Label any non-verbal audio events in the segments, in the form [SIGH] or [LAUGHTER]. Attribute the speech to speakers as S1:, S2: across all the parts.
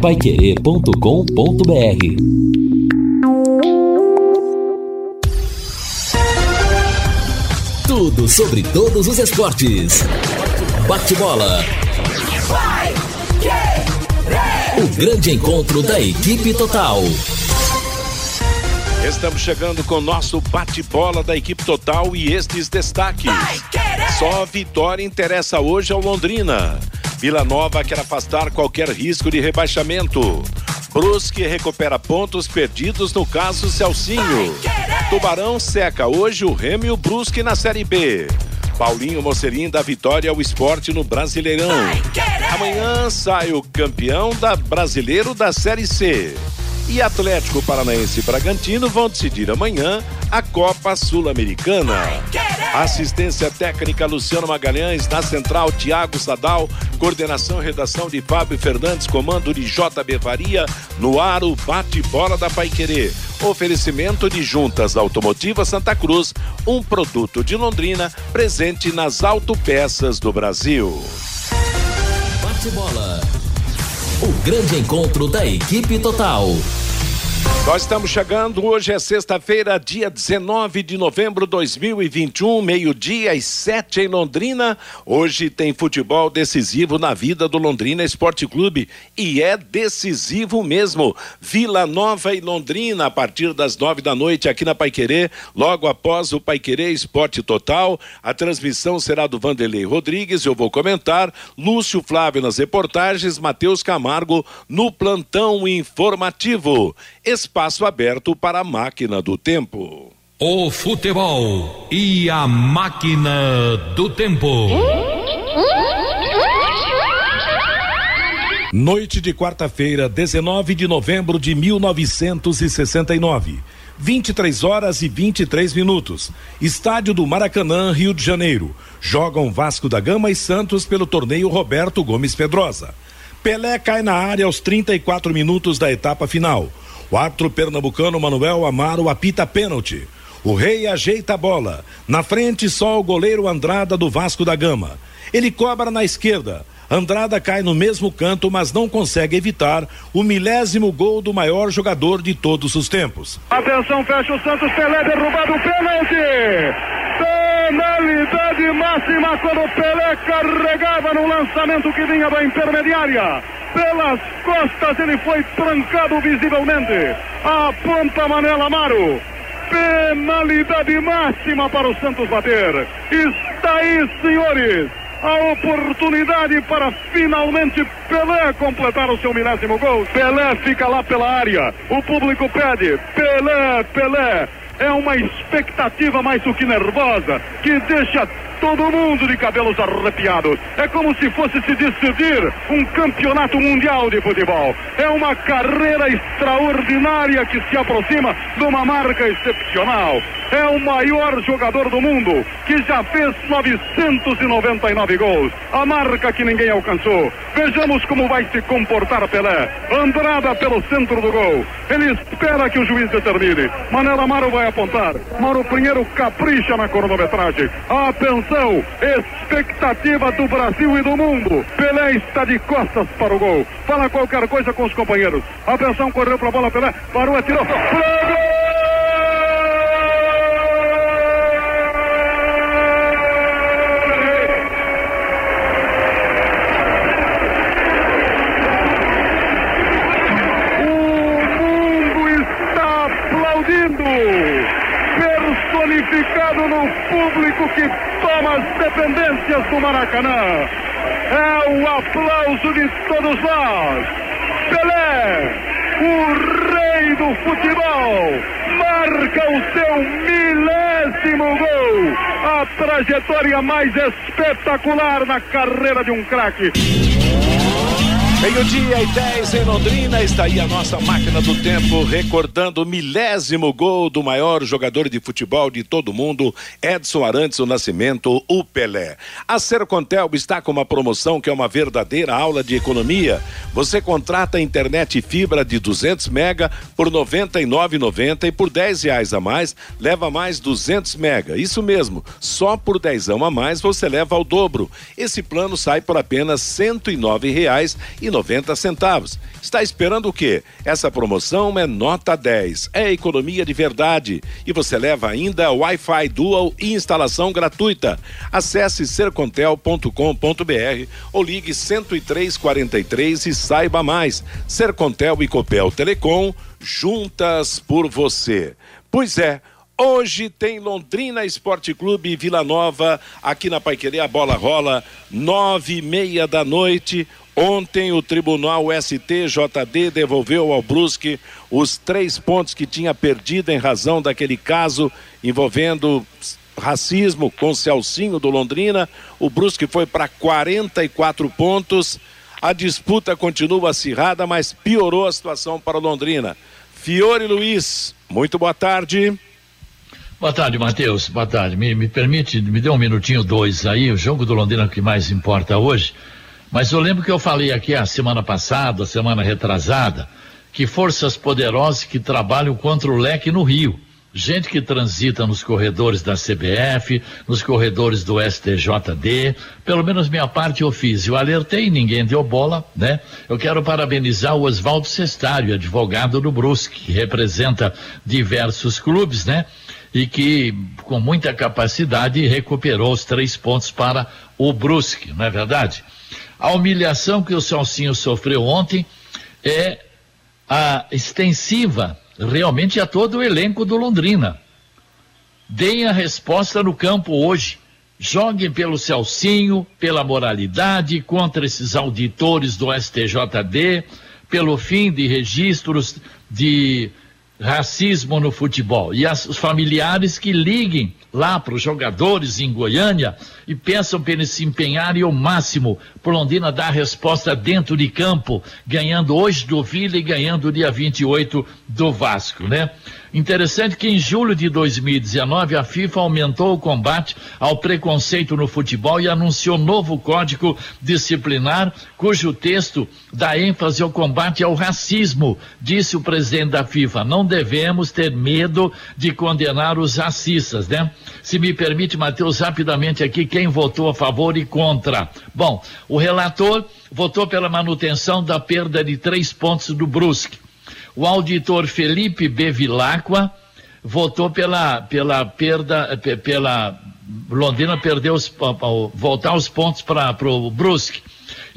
S1: paiquerê.com.br Tudo sobre todos os esportes. Bate-bola. O grande encontro da equipe total.
S2: Estamos chegando com o nosso bate-bola da equipe total e estes destaques. Só a vitória interessa hoje ao Londrina. Vila Nova quer afastar qualquer risco de rebaixamento. Brusque recupera pontos perdidos no caso Celcinho. Tubarão seca hoje o Remo e o Brusque na Série B. Paulinho Mocerim dá vitória ao esporte no Brasileirão. Amanhã sai o campeão da Brasileiro da Série C. E Atlético Paranaense e Bragantino vão decidir amanhã a Copa Sul-Americana. Assistência técnica Luciano Magalhães, na central Tiago Sadal, coordenação e redação de Fábio Fernandes, comando de JB Faria, no ar o bate-bola da Paiquerê. Oferecimento de Juntas Automotiva Santa Cruz, um produto de Londrina presente nas autopeças do Brasil.
S1: Bate-bola. O grande encontro da equipe total.
S2: Nós estamos chegando, hoje é sexta-feira, dia 19 de novembro de 2021, meio-dia e sete em Londrina. Hoje tem futebol decisivo na vida do Londrina Esporte Clube e é decisivo mesmo. Vila Nova e Londrina, a partir das nove da noite aqui na Paiquerê, logo após o Paiquerê Esporte Total. A transmissão será do Vanderlei Rodrigues, eu vou comentar. Lúcio Flávio nas reportagens, Matheus Camargo no plantão informativo espaço aberto para a máquina do tempo.
S3: O futebol e a máquina do tempo.
S2: Noite de quarta-feira, 19 de novembro de 1969. 23 horas e 23 minutos. Estádio do Maracanã, Rio de Janeiro. Jogam Vasco da Gama e Santos pelo torneio Roberto Gomes Pedrosa. Pelé cai na área aos 34 minutos da etapa final. O árbitro pernambucano Manuel Amaro apita pênalti. O rei ajeita a bola. Na frente, só o goleiro Andrada do Vasco da Gama. Ele cobra na esquerda. Andrada cai no mesmo canto, mas não consegue evitar o milésimo gol do maior jogador de todos os tempos.
S4: Atenção, fecha o Santos, Pelé derrubado, pênalti! Penalidade máxima quando Pelé carregava no lançamento que vinha da intermediária. Pelas costas ele foi trancado visivelmente. Aponta Manela Amaro. Penalidade máxima para o Santos bater. Está aí, senhores a oportunidade para finalmente Pelé completar o seu milésimo gol. Pelé fica lá pela área. O público pede: Pelé, Pelé. É uma expectativa mais do que nervosa que deixa todo mundo de cabelos arrepiados. É como se fosse se decidir um campeonato mundial de futebol. É uma carreira extraordinária que se aproxima de uma marca excepcional. É o maior jogador do mundo que já fez 999 gols. A marca que ninguém alcançou. Vejamos como vai se comportar Pelé. Andrada pelo centro do gol. Ele espera que o juiz determine. Manela Amaro vai apontar. Mauro Pinheiro capricha na cronometragem. Atenção expectativa do Brasil e do mundo. Pelé está de costas para o gol. Fala qualquer coisa com os companheiros. Atenção, correu para a bola, Pelé. Parou, atirou. Gol! personificado no público que toma as dependências do Maracanã. É o aplauso de todos nós. Pelé, o rei do futebol, marca o seu milésimo gol. A trajetória mais espetacular na carreira de um craque.
S2: Meio-dia e 10 em Londrina, está aí a nossa máquina do tempo, recordando o milésimo gol do maior jogador de futebol de todo mundo, Edson Arantes do Nascimento, o Pelé. A Sercontel está com uma promoção que é uma verdadeira aula de economia. Você contrata a internet fibra de 200 mega por R$ 99,90 e por 10 reais a mais leva mais 200 mega. Isso mesmo, só por 10 a mais você leva ao dobro. Esse plano sai por apenas R$ 109,90. Está esperando o quê? Essa promoção é nota 10. É economia de verdade. E você leva ainda Wi-Fi Dual e instalação gratuita. Acesse sercontel.com.br ou ligue 10343 e saiba mais. Sercontel e Copel Telecom, juntas por você. Pois é, Hoje tem Londrina Esporte Clube Vila Nova, aqui na Paiquerê, a bola rola, nove e meia da noite. Ontem o Tribunal STJD devolveu ao Brusque os três pontos que tinha perdido em razão daquele caso envolvendo racismo com Celcinho do Londrina. O Brusque foi para 44 pontos. A disputa continua acirrada, mas piorou a situação para o Londrina. Fiore Luiz, muito boa tarde.
S5: Boa tarde, Matheus. Boa tarde. Me, me permite, me dê um minutinho, dois aí. O jogo do Londrina que mais importa hoje. Mas eu lembro que eu falei aqui a semana passada, a semana retrasada, que forças poderosas que trabalham contra o leque no Rio. Gente que transita nos corredores da CBF, nos corredores do STJD, pelo menos minha parte eu fiz. Eu alertei, ninguém deu bola, né? Eu quero parabenizar o Oswaldo Cestário, advogado do Brusque, que representa diversos clubes, né? e que, com muita capacidade, recuperou os três pontos para o Brusque, não é verdade? A humilhação que o Celcinho sofreu ontem é a extensiva realmente a todo o elenco do Londrina. Deem a resposta no campo hoje. Joguem pelo Celcinho, pela moralidade, contra esses auditores do STJD, pelo fim de registros de racismo no futebol. E as, os familiares que liguem lá para os jogadores em Goiânia e peçam para eles se empenharem ao máximo por Londrina dar a resposta dentro de campo, ganhando hoje do Vila e ganhando dia 28 do Vasco, né? Interessante que em julho de 2019 a FIFA aumentou o combate ao preconceito no futebol e anunciou novo código disciplinar, cujo texto dá ênfase ao combate ao racismo, disse o presidente da FIFA. Não devemos ter medo de condenar os racistas, né? Se me permite, Matheus, rapidamente aqui, quem votou a favor e contra? Bom, o relator votou pela manutenção da perda de três pontos do Brusque. O auditor Felipe Bevilacqua votou pela, pela perda, pela Londrina perdeu os, voltar os pontos para o Brusque.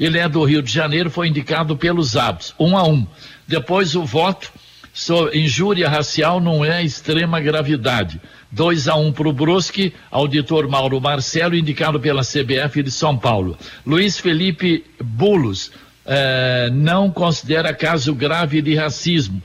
S5: Ele é do Rio de Janeiro, foi indicado pelos Abos, um a um. Depois o voto sobre injúria racial não é extrema gravidade. 2 a 1 um para o Brusque, auditor Mauro Marcelo, indicado pela CBF de São Paulo. Luiz Felipe Bulos, é, não considera caso grave de racismo.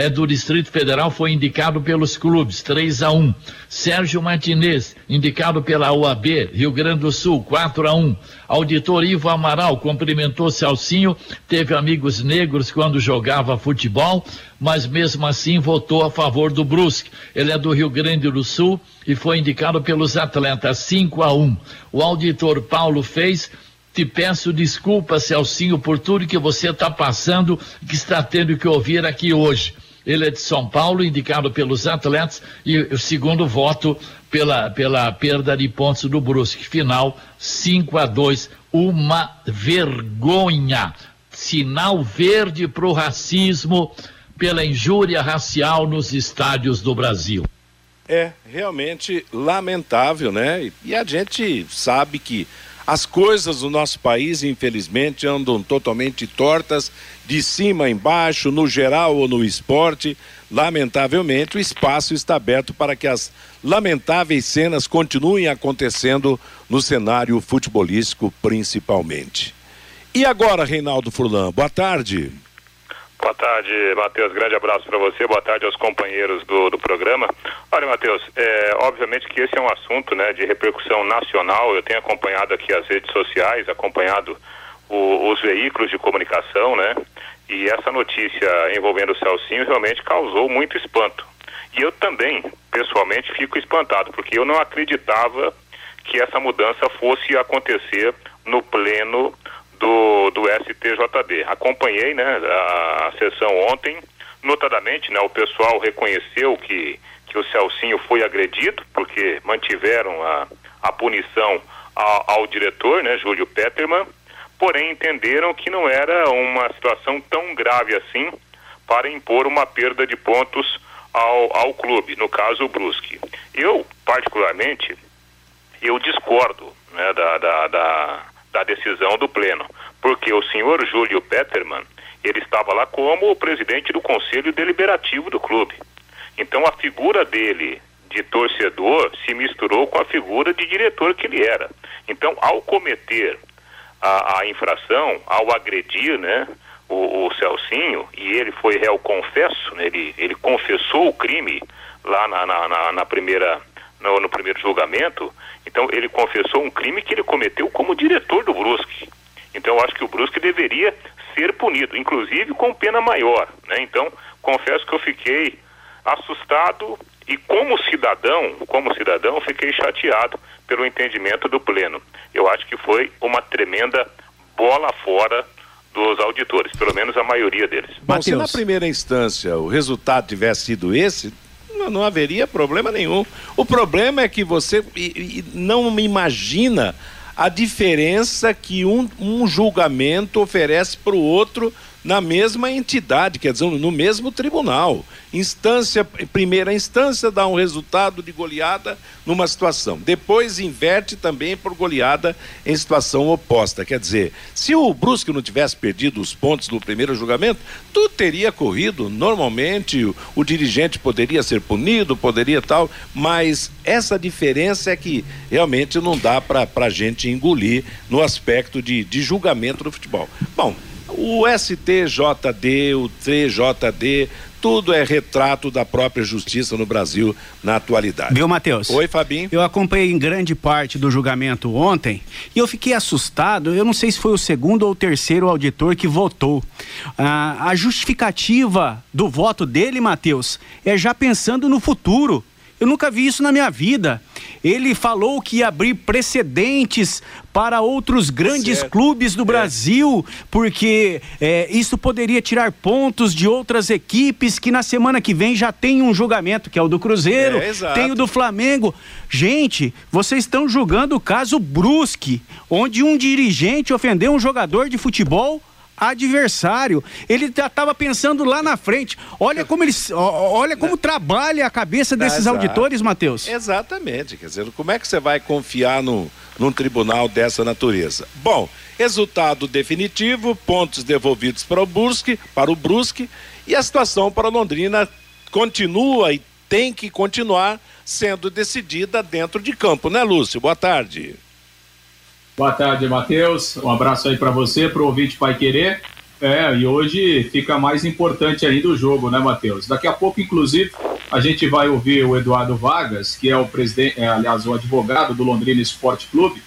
S5: É do Distrito Federal, foi indicado pelos clubes, 3 a 1. Sérgio Martinez, indicado pela UAB, Rio Grande do Sul, 4 a 1. Auditor Ivo Amaral cumprimentou Celcinho, teve amigos negros quando jogava futebol, mas mesmo assim votou a favor do Brusque. Ele é do Rio Grande do Sul e foi indicado pelos atletas, 5 a 1. O auditor Paulo fez te peço desculpas, Celcinho, por tudo que você está passando, que está tendo que ouvir aqui hoje. Ele é de São Paulo, indicado pelos atletas, e o segundo voto pela, pela perda de pontos do Brusque. Final 5 a 2 Uma vergonha. Sinal verde para o racismo, pela injúria racial nos estádios do Brasil.
S2: É realmente lamentável, né? E a gente sabe que as coisas do nosso país, infelizmente, andam totalmente tortas, de cima embaixo, no geral ou no esporte. Lamentavelmente, o espaço está aberto para que as lamentáveis cenas continuem acontecendo no cenário futebolístico, principalmente. E agora, Reinaldo Furlan, boa tarde.
S6: Boa tarde, Matheus. Grande abraço para você. Boa tarde aos companheiros do, do programa. Olha, Matheus, é, obviamente que esse é um assunto né, de repercussão nacional. Eu tenho acompanhado aqui as redes sociais, acompanhado o, os veículos de comunicação, né? E essa notícia envolvendo o Celcinho realmente causou muito espanto. E eu também, pessoalmente, fico espantado, porque eu não acreditava que essa mudança fosse acontecer no pleno do, do STJD. Acompanhei né, a, a sessão ontem, notadamente né, o pessoal reconheceu que, que o Celcinho foi agredido, porque mantiveram a, a punição ao, ao diretor, né, Júlio Peterman, porém entenderam que não era uma situação tão grave assim para impor uma perda de pontos ao, ao clube, no caso o Brusque. Eu, particularmente, eu discordo né, da, da, da, da decisão do Pleno, porque o senhor Júlio Peterman, ele estava lá como o presidente do conselho deliberativo do clube. Então a figura dele de torcedor se misturou com a figura de diretor que ele era. Então, ao cometer a, a infração, ao agredir, né, o, o, Celcinho, e ele foi réu confesso, né, ele, ele confessou o crime lá na, na, na, na primeira, no, no, primeiro julgamento, então ele confessou um crime que ele cometeu como diretor do Brusque. Então eu acho que o Brusque deveria ser punido, inclusive com pena maior, né? Então, confesso que eu fiquei assustado e como cidadão, como cidadão, fiquei chateado pelo entendimento do pleno. Eu acho que foi uma tremenda bola fora dos auditores, pelo menos a maioria deles.
S2: Mas se na primeira instância o resultado tivesse sido esse, não, haveria problema nenhum. O problema é que você não imagina a diferença que um, um julgamento oferece para o outro na mesma entidade, quer dizer, no mesmo tribunal. Instância, primeira instância dá um resultado de goleada numa situação. Depois inverte também por goleada em situação oposta. Quer dizer, se o Brusque não tivesse perdido os pontos no primeiro julgamento, tudo teria corrido normalmente, o, o dirigente poderia ser punido, poderia tal, mas essa diferença é que realmente não dá para a gente engolir no aspecto de, de julgamento do futebol. Bom, o STJD, o TJD, tudo é retrato da própria justiça no Brasil na atualidade.
S7: Viu, Matheus?
S2: Oi, Fabinho.
S7: Eu acompanhei em grande parte do julgamento ontem e eu fiquei assustado. Eu não sei se foi o segundo ou o terceiro auditor que votou. Ah, a justificativa do voto dele, Matheus, é já pensando no futuro. Eu nunca vi isso na minha vida. Ele falou que ia abrir precedentes para outros grandes certo. clubes do é. Brasil, porque é, isso poderia tirar pontos de outras equipes que na semana que vem já tem um julgamento, que é o do Cruzeiro, é, tem o do Flamengo. Gente, vocês estão julgando o caso Brusque, onde um dirigente ofendeu um jogador de futebol adversário. Ele já estava pensando lá na frente. Olha como eles, olha como trabalha a cabeça desses Exato. auditores, Matheus.
S2: Exatamente. Quer dizer, como é que você vai confiar no, num tribunal dessa natureza? Bom, resultado definitivo, pontos devolvidos para o Brusque, para o Brusque, e a situação para Londrina continua e tem que continuar sendo decidida dentro de campo, né, Lúcio? Boa tarde.
S8: Boa tarde, Matheus. Um abraço aí para você, para o ouvinte Pai Querer. É, e hoje fica mais importante ainda o jogo, né, Matheus? Daqui a pouco, inclusive, a gente vai ouvir o Eduardo Vargas, que é o presidente, é, aliás, o advogado do Londrina Esporte Clube,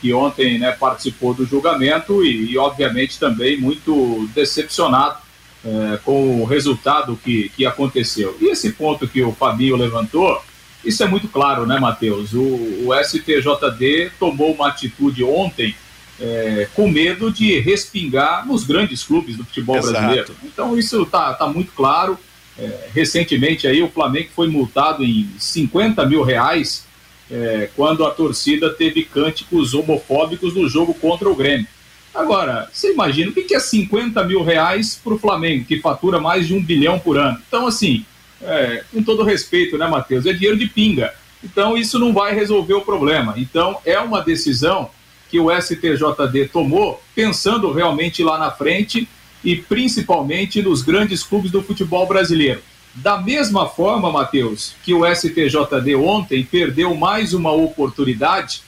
S8: que ontem né, participou do julgamento e, e obviamente, também muito decepcionado é, com o resultado que, que aconteceu. E esse ponto que o Fabinho levantou isso é muito claro, né, Matheus? O, o STJD tomou uma atitude ontem é, com medo de respingar nos grandes clubes do futebol Exato. brasileiro. Então isso está tá muito claro. É, recentemente aí o Flamengo foi multado em 50 mil reais é, quando a torcida teve cânticos homofóbicos no jogo contra o Grêmio. Agora, você imagina o que é 50 mil reais para o Flamengo, que fatura mais de um bilhão por ano? Então, assim, é, com todo respeito, né, Matheus? É dinheiro de pinga. Então, isso não vai resolver o problema. Então, é uma decisão que o STJD tomou pensando realmente lá na frente e principalmente nos grandes clubes do futebol brasileiro. Da mesma forma, Matheus, que o STJD ontem perdeu mais uma oportunidade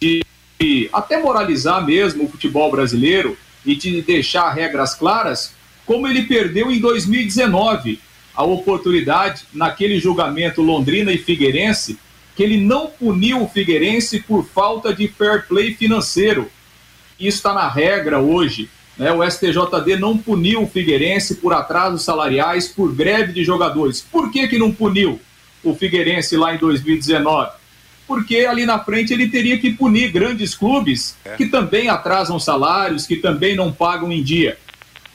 S8: de, de até moralizar mesmo o futebol brasileiro e de deixar regras claras, como ele perdeu em 2019 a oportunidade naquele julgamento Londrina e Figueirense que ele não puniu o Figueirense por falta de fair play financeiro. Isso está na regra hoje. Né? O STJD não puniu o Figueirense por atrasos salariais, por greve de jogadores. Por que, que não puniu o Figueirense lá em 2019? porque ali na frente ele teria que punir grandes clubes é. que também atrasam salários, que também não pagam em dia.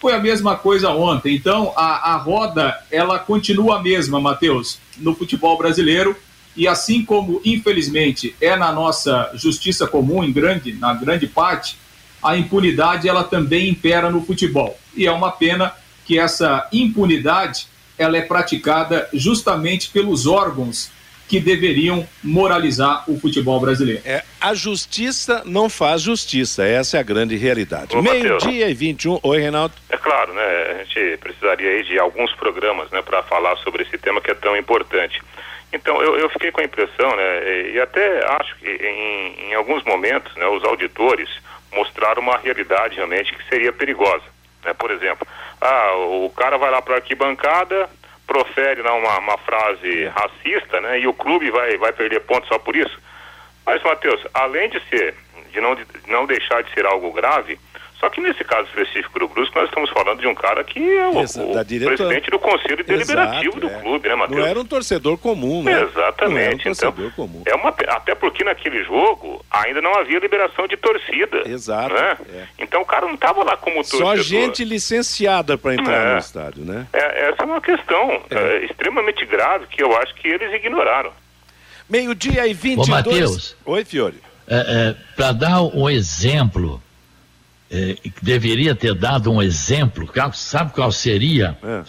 S8: Foi a mesma coisa ontem. Então, a, a roda, ela continua a mesma, Matheus, no futebol brasileiro. E assim como, infelizmente, é na nossa justiça comum, em grande, na grande parte, a impunidade ela também impera no futebol. E é uma pena que essa impunidade ela é praticada justamente pelos órgãos que deveriam moralizar o futebol brasileiro.
S2: É, a justiça não faz justiça, essa é a grande realidade. Meio-dia e 21. Oi, Reinaldo.
S6: É claro, né? A gente precisaria aí de alguns programas, né, para falar sobre esse tema que é tão importante. Então, eu, eu fiquei com a impressão, né, e até acho que em, em alguns momentos, né, os auditores mostraram uma realidade realmente que seria perigosa. Né? Por exemplo, ah, o cara vai lá para a arquibancada, profere não, uma, uma frase racista, né? E o clube vai, vai perder pontos só por isso. Mas, Matheus, além de ser, de não, de não deixar de ser algo grave, só que nesse caso específico do Brusco, nós estamos falando de um cara que é o, o presidente do Conselho Deliberativo Exato, do
S2: é.
S6: clube, né, Matheus?
S2: Não era um torcedor comum, né?
S6: Exatamente.
S2: Um
S6: então, comum. É uma, até porque naquele jogo ainda não havia liberação de torcida.
S2: Exato.
S6: Né? É. Então o cara não estava lá como torcedor.
S2: Só gente licenciada para entrar é. no estádio, né?
S6: É, essa é uma questão é. é. extremamente grave que eu acho que eles ignoraram.
S2: Meio-dia e 22. Ô,
S5: Matheus.
S2: Oi, Fiore.
S5: É, para dar um exemplo é, deveria ter dado um exemplo, sabe qual seria? É.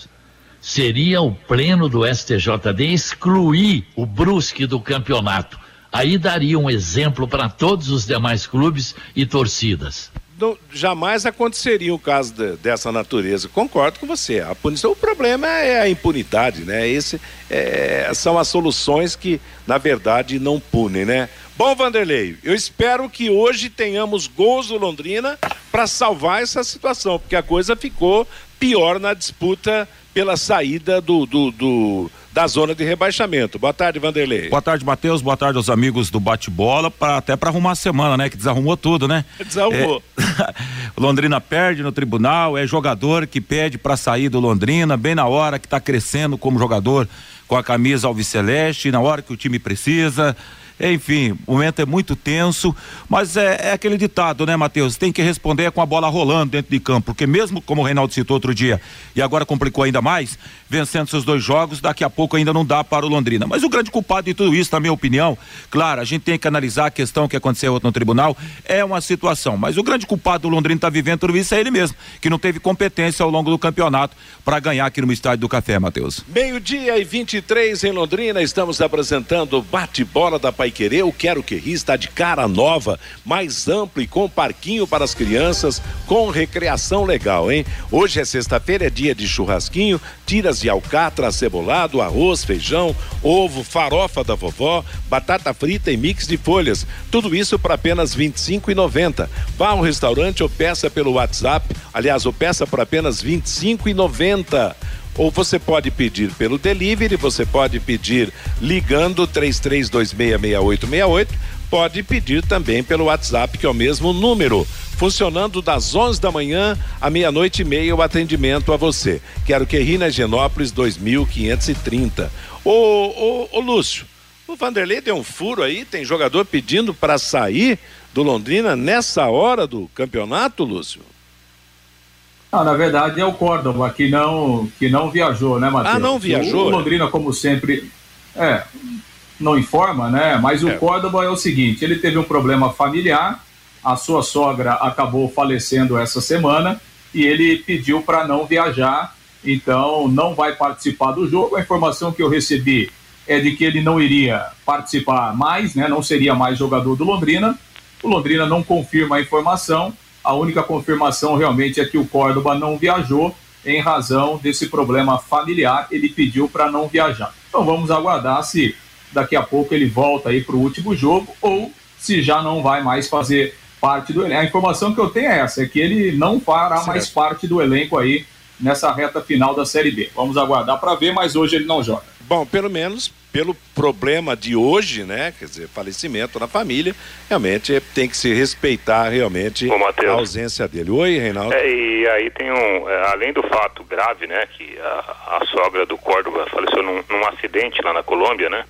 S5: Seria o pleno do STJD excluir o Brusque do campeonato. Aí daria um exemplo para todos os demais clubes e torcidas.
S2: Não, jamais aconteceria um caso de, dessa natureza. Concordo com você. A punição, o problema é a impunidade, né? Esse, é, são as soluções que, na verdade, não punem, né? Bom, Vanderlei, eu espero que hoje tenhamos gols do Londrina para salvar essa situação, porque a coisa ficou pior na disputa pela saída do, do, do da zona de rebaixamento. Boa tarde, Vanderlei.
S9: Boa tarde, Matheus. Boa tarde aos amigos do bate-bola, até para arrumar a semana, né? Que desarrumou tudo, né? [LAUGHS]
S2: Desarrumou.
S9: É... [LAUGHS] Londrina perde no tribunal, é jogador que pede para sair do Londrina, bem na hora que está crescendo como jogador com a camisa alviceleste, na hora que o time precisa. Enfim, o momento é muito tenso, mas é, é aquele ditado, né, Matheus? Tem que responder com a bola rolando dentro de campo, porque mesmo como o Reinaldo citou outro dia, e agora complicou ainda mais, vencendo seus dois jogos, daqui a pouco ainda não dá para o Londrina. Mas o grande culpado de tudo isso, na minha opinião, claro, a gente tem que analisar a questão que aconteceu no tribunal, é uma situação, mas o grande culpado do Londrina está vivendo tudo isso é ele mesmo, que não teve competência ao longo do campeonato para ganhar aqui no Estádio do Café, Matheus.
S2: Meio-dia e 23 em Londrina, estamos apresentando o bate-bola da Paiquerê. O Quero Que Ri está de cara nova, mais amplo e com parquinho para as crianças, com recreação legal, hein? Hoje é sexta-feira, é dia de churrasquinho, tiras de alcatra, cebolado, arroz, feijão, ovo, farofa da vovó, batata frita e mix de folhas. Tudo isso por apenas R$ 25,90. Vá ao restaurante ou peça pelo WhatsApp. Aliás, ou peça por apenas R$ 25,90 ou você pode pedir pelo delivery, você pode pedir ligando 33266868, pode pedir também pelo WhatsApp, que é o mesmo número funcionando das 11 da manhã à meia-noite e meia o atendimento a você. Quero que ri na Genópolis 2530. Ô, ô, ô Lúcio, o Vanderlei deu um furo aí, tem jogador pedindo para sair do Londrina nessa hora do campeonato, Lúcio?
S8: Ah, na verdade é o Córdoba que não, que não viajou, né, Matheus?
S2: Ah, não viajou?
S8: O Londrina, como sempre, é, não informa, né? Mas o é. Córdoba é o seguinte: ele teve um problema familiar a sua sogra acabou falecendo essa semana e ele pediu para não viajar, então não vai participar do jogo. A informação que eu recebi é de que ele não iria participar mais, né? Não seria mais jogador do Londrina. O Londrina não confirma a informação. A única confirmação realmente é que o Córdoba não viajou em razão desse problema familiar. Ele pediu para não viajar. Então vamos aguardar se daqui a pouco ele volta aí para o último jogo ou se já não vai mais fazer parte do elenco. A informação que eu tenho é essa, é que ele não fará certo. mais parte do elenco aí nessa reta final da Série B. Vamos aguardar para ver, mas hoje ele não joga.
S2: Bom, pelo menos pelo problema de hoje, né? Quer dizer, falecimento na família, realmente tem que se respeitar realmente Ô, a ausência dele. Oi, Reinaldo.
S6: É, e aí tem um, é, além do fato grave, né, que a, a sogra do Córdoba faleceu num, num acidente lá na Colômbia, né?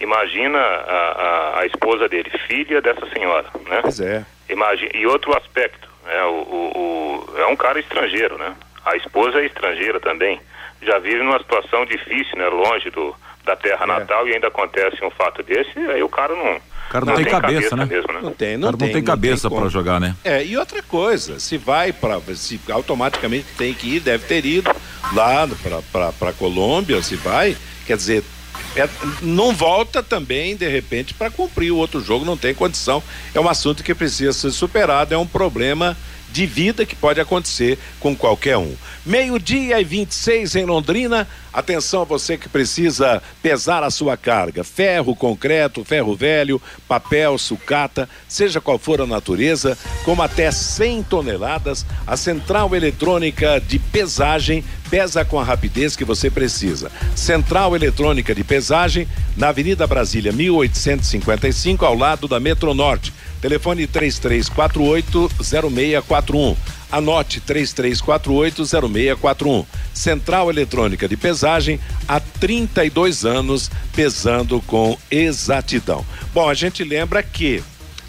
S6: Imagina a, a, a, esposa dele, filha dessa senhora, né?
S2: Pois é.
S6: Imagina, e outro aspecto, né? O, o, o, é um cara estrangeiro, né? A esposa é estrangeira também. Já vive numa situação difícil, né? Longe do, da terra é. natal e ainda acontece um fato desse, aí o cara não.
S9: O cara não, não tem, tem, cabeça, cabeça né? Mesmo, né?
S2: Não tem, não,
S9: o cara
S2: tem,
S9: não tem cabeça para jogar, né?
S2: É, e outra coisa, se vai para se automaticamente tem que ir, deve ter ido lá para Colômbia, se vai, quer dizer, é, não volta também, de repente, para cumprir o outro jogo, não tem condição. É um assunto que precisa ser superado, é um problema de vida que pode acontecer com qualquer um. Meio-dia e 26 em Londrina. Atenção, você que precisa pesar a sua carga: ferro, concreto, ferro velho, papel, sucata, seja qual for a natureza, como até 100 toneladas, a central eletrônica de pesagem pesa com a rapidez que você precisa. Central eletrônica de pesagem na Avenida Brasília, 1855, ao lado da Metronorte. Telefone 3348-0641. Anote 3348-0641. Central Eletrônica de Pesagem há 32 anos, pesando com exatidão. Bom, a gente lembra que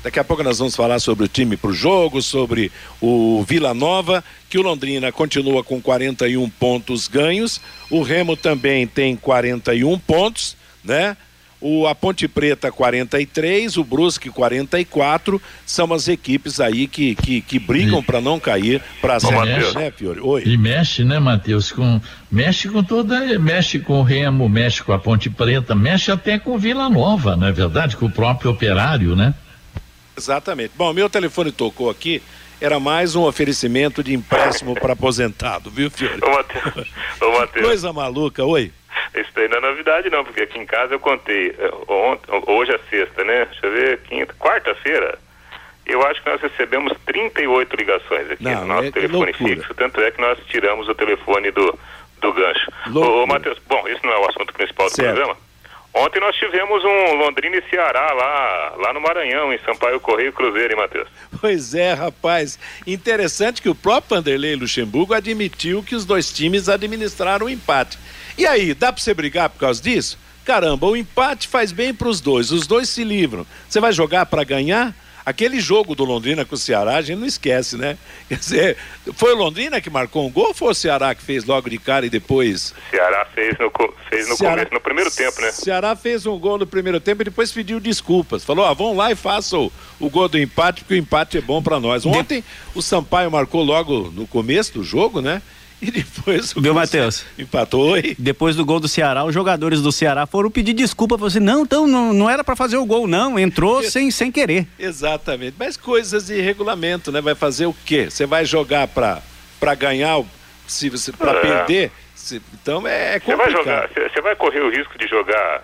S2: Daqui a pouco nós vamos falar sobre o time para o jogo, sobre o Vila Nova, que o Londrina continua com 41 pontos ganhos. O Remo também tem 41 pontos, né? O a Ponte Preta 43, o Brusque 44, são as equipes aí que, que, que brigam para não cair para a
S5: Série né, Fiore? Oi. E mexe, né, Matheus, com mexe com toda, mexe com o Remo, mexe com a Ponte Preta, mexe até com Vila Nova, não é verdade? Com o próprio Operário, né?
S2: Exatamente. Bom, meu telefone tocou aqui, era mais um oferecimento de empréstimo para aposentado, viu, Fiore?
S6: Ô, Matheus. Ô, Matheus.
S2: Coisa maluca, oi.
S6: Isso daí não é novidade não, porque aqui em casa eu contei, eh, ontem, hoje é sexta, né? Deixa eu ver, quinta, quarta-feira, eu acho que nós recebemos 38 ligações aqui não, no nosso é telefone fixo, tanto é que nós tiramos o telefone do, do gancho. Ô, ô Matheus, bom, isso não é o assunto principal do certo. programa. Ontem nós tivemos um Londrina e Ceará lá, lá no Maranhão, em Sampaio Correio Cruzeiro, hein, Matheus?
S2: Pois é, rapaz. Interessante que o próprio Vanderlei Luxemburgo admitiu que os dois times administraram o empate. E aí, dá para você brigar por causa disso? Caramba, o empate faz bem para os dois, os dois se livram. Você vai jogar para ganhar? Aquele jogo do Londrina com o Ceará, a gente não esquece, né? [LAUGHS] Quer dizer, foi o Londrina que marcou um gol ou foi o Ceará que fez logo de cara e depois?
S6: Ceará fez no, fez no Ceará, começo, no primeiro tempo, né?
S2: Ceará fez um gol no primeiro tempo e depois pediu desculpas. Falou, ó, vão lá e façam o, o gol do empate, porque o empate é bom para nós. Ontem o Sampaio marcou logo no começo do jogo, né? E depois
S7: o Viu, Matheus?
S2: Empatou e...
S7: Depois do gol do Ceará, os jogadores do Ceará foram pedir desculpa para você. Não, então não, não era para fazer o gol, não. Entrou sem, sem querer.
S2: Exatamente. Mas coisas de regulamento, né? Vai fazer o quê? Você vai jogar para ganhar, se você para é. perder? Se, então é, complicado. Você
S6: vai jogar, você vai correr o risco de jogar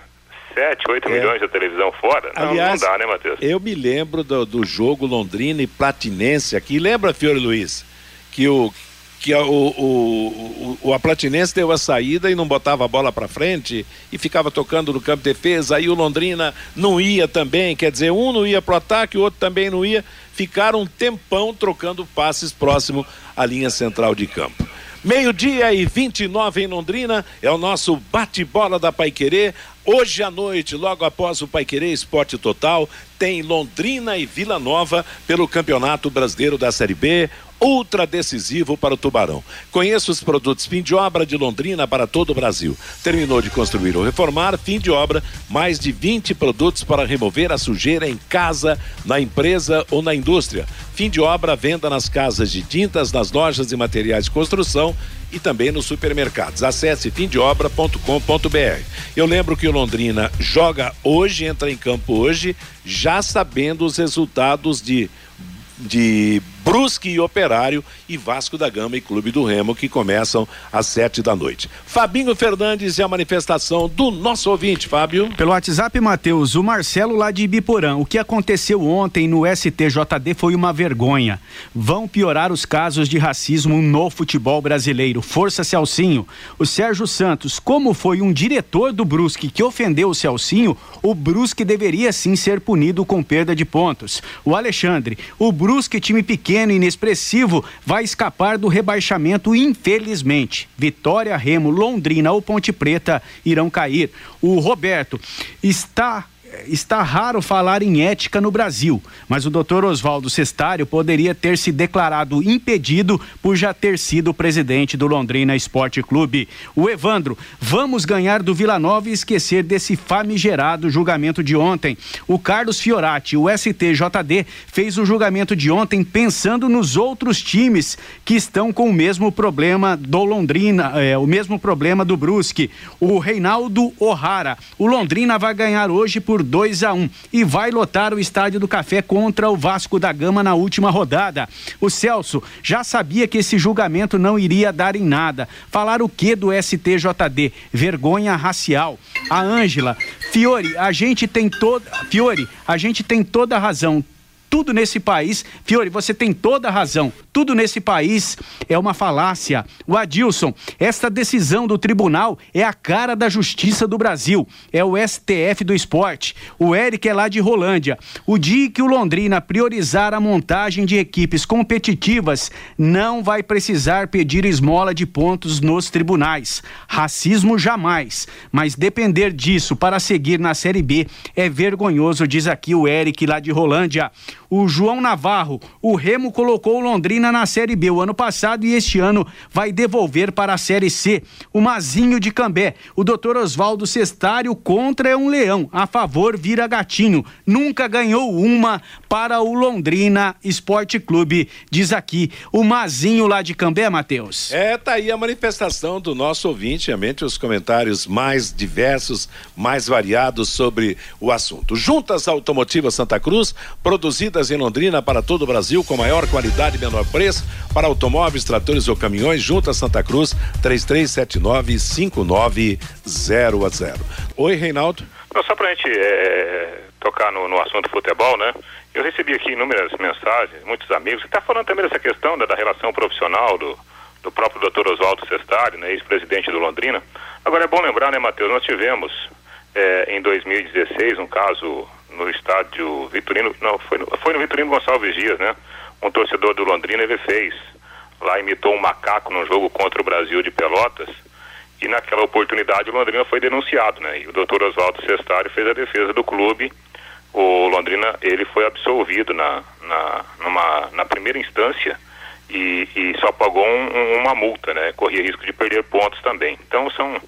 S6: 7, 8 é. milhões de televisão fora? Não, Aliás, não dá, né, Matheus?
S2: Eu me lembro do, do jogo Londrina e Platinense aqui. Lembra, Fiore Luiz? Que o, que o, o, o, a Platinense deu a saída e não botava a bola para frente e ficava tocando no campo de defesa, aí o Londrina não ia também, quer dizer, um não ia pro ataque, o outro também não ia, ficaram um tempão trocando passes próximo à linha central de campo. Meio-dia e 29 em Londrina, é o nosso bate-bola da Paiquerê. Hoje à noite, logo após o Paiquerê Esporte Total, tem Londrina e Vila Nova pelo Campeonato Brasileiro da Série B ultra decisivo para o Tubarão. Conheça os produtos fim de obra de Londrina para todo o Brasil. Terminou de construir ou reformar, fim de obra, mais de 20 produtos para remover a sujeira em casa, na empresa ou na indústria. Fim de obra, venda nas casas de tintas, nas lojas e materiais de construção e também nos supermercados. Acesse fimdeobra.com.br. Eu lembro que o Londrina joga hoje, entra em campo hoje, já sabendo os resultados de de Brusque e Operário e Vasco da Gama e Clube do Remo que começam às sete da noite. Fabinho Fernandes e a manifestação do nosso ouvinte, Fábio.
S7: Pelo WhatsApp, Matheus, o Marcelo lá de Ibiporã. O que aconteceu ontem no STJD foi uma vergonha. Vão piorar os casos de racismo no futebol brasileiro. Força Celcinho. O Sérgio Santos, como foi um diretor do Brusque que ofendeu o Celcinho, o Brusque deveria sim ser punido com perda de pontos. O Alexandre, o Brusque, time pequeno pequeno e inexpressivo vai escapar do rebaixamento, infelizmente. Vitória, Remo, Londrina ou Ponte Preta irão cair. O Roberto está está raro falar em ética no Brasil, mas o doutor Oswaldo Cestário poderia ter se declarado impedido por já ter sido presidente do Londrina Esporte Clube. O Evandro, vamos ganhar do Vila Nova e esquecer desse famigerado julgamento de ontem. O Carlos Fiorati, o STJD, fez o julgamento de ontem pensando nos outros times que estão com o mesmo problema do Londrina, é, o mesmo problema do Brusque. O Reinaldo O'Hara, o Londrina vai ganhar hoje por 2 a 1 um, e vai lotar o Estádio do Café contra o Vasco da Gama na última rodada. O Celso já sabia que esse julgamento não iria dar em nada. Falar o que do STJD? Vergonha racial. A Ângela, Fiore, a gente tem toda, Fiore, a gente tem toda a razão tudo nesse país, Fiore, você tem toda a razão. Tudo nesse país é uma falácia. O Adilson, esta decisão do tribunal é a cara da justiça do Brasil. É o STF do esporte. O Eric é lá de Rolândia. O dia que o Londrina priorizar a montagem de equipes competitivas, não vai precisar pedir esmola de pontos nos tribunais. Racismo jamais. Mas depender disso para seguir na Série B é vergonhoso, diz aqui o Eric lá de Rolândia. O João Navarro, o Remo colocou o Londrina na Série B o ano passado e este ano vai devolver para a Série C. O Mazinho de Cambé, o doutor Oswaldo Cestário contra é um leão, a favor vira gatinho. Nunca ganhou uma para o Londrina Esporte Clube, diz aqui o Mazinho lá de Cambé, Matheus.
S2: É, tá aí a manifestação do nosso ouvinte, realmente os comentários mais diversos, mais variados sobre o assunto. Juntas Automotivas Santa Cruz, produzidas em Londrina para todo o Brasil com maior qualidade e menor preço para automóveis, tratores ou caminhões, junto a Santa Cruz, 3379-5900. Oi, Reinaldo.
S6: Não, só para a gente é, tocar no, no, assunto futebol, né? Eu recebi aqui inúmeras mensagens, muitos amigos, você está falando também dessa questão da, da relação profissional do, do próprio doutor Oswaldo Cestário, né, ex-presidente do Londrina. Agora é bom lembrar, né, Matheus, nós tivemos é, em 2016 um caso no estádio Vitorino, não, foi no, foi no Vitorino Gonçalves Dias, né? um torcedor do Londrina ele fez. Lá imitou um macaco no jogo contra o Brasil de Pelotas e naquela oportunidade o Londrina foi denunciado, né? E o doutor Oswaldo Cestário fez a defesa do clube. O Londrina ele foi absolvido na, na, numa, na primeira instância e, e só pagou um, uma multa, né? Corria risco de perder pontos também. Então são,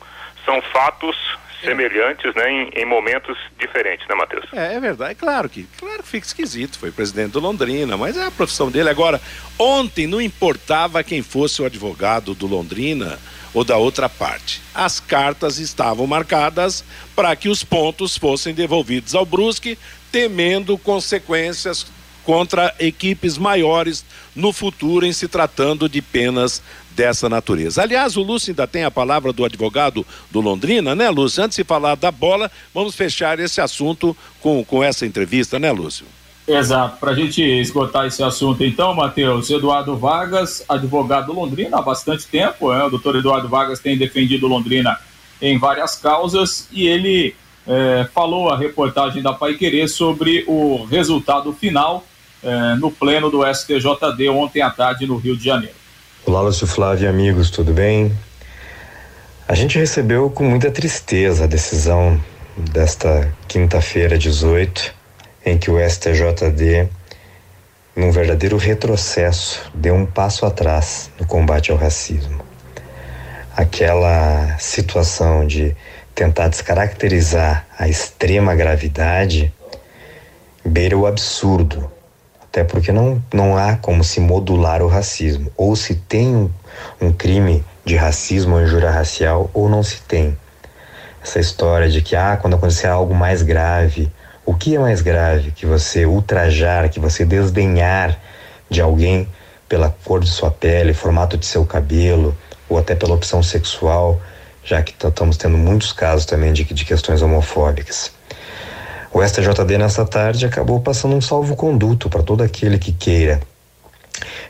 S6: são fatos semelhantes, né, em, em, momentos diferentes, né, Matheus?
S2: É, é verdade, claro que, claro que fica esquisito, foi presidente do Londrina, mas é a profissão dele. Agora, ontem não importava quem fosse o advogado do Londrina ou da outra parte. As cartas estavam marcadas para que os pontos fossem devolvidos ao Brusque, temendo consequências contra equipes maiores no futuro em se tratando de penas dessa natureza. Aliás, o Lúcio ainda tem a palavra do advogado do Londrina, né, Lúcio? Antes de falar da bola, vamos fechar esse assunto com, com essa entrevista, né, Lúcio?
S8: Exato. Para a gente esgotar esse assunto, então, Matheus, Eduardo Vargas, advogado do Londrina há bastante tempo, né? o doutor Eduardo Vargas tem defendido Londrina em várias causas e ele é, falou a reportagem da Pai Querer sobre o resultado final é, no pleno do STJD ontem à tarde no Rio de Janeiro.
S10: Olá, Lúcio Flávio e amigos, tudo bem? A gente recebeu com muita tristeza a decisão desta quinta-feira, 18, em que o STJD, num verdadeiro retrocesso, deu um passo atrás no combate ao racismo. Aquela situação de tentar descaracterizar a extrema gravidade beira o absurdo até porque não, não há como se modular o racismo. Ou se tem um, um crime de racismo ou injúria racial, ou não se tem. Essa história de que, ah, quando acontecer algo mais grave, o que é mais grave que você ultrajar, que você desdenhar de alguém pela cor de sua pele, formato de seu cabelo, ou até pela opção sexual, já que estamos tendo muitos casos também de, de questões homofóbicas. O STJD nessa tarde acabou passando um salvo-conduto para todo aquele que queira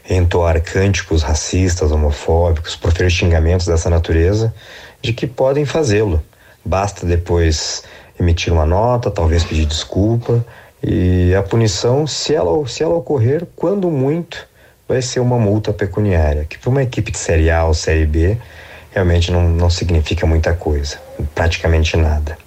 S10: entoar cânticos racistas, homofóbicos, proferir xingamentos dessa natureza, de que podem fazê-lo. Basta depois emitir uma nota, talvez pedir desculpa, e a punição, se ela, se ela ocorrer, quando muito, vai ser uma multa pecuniária, que para uma equipe de Série A ou Série B realmente não, não significa muita coisa, praticamente nada.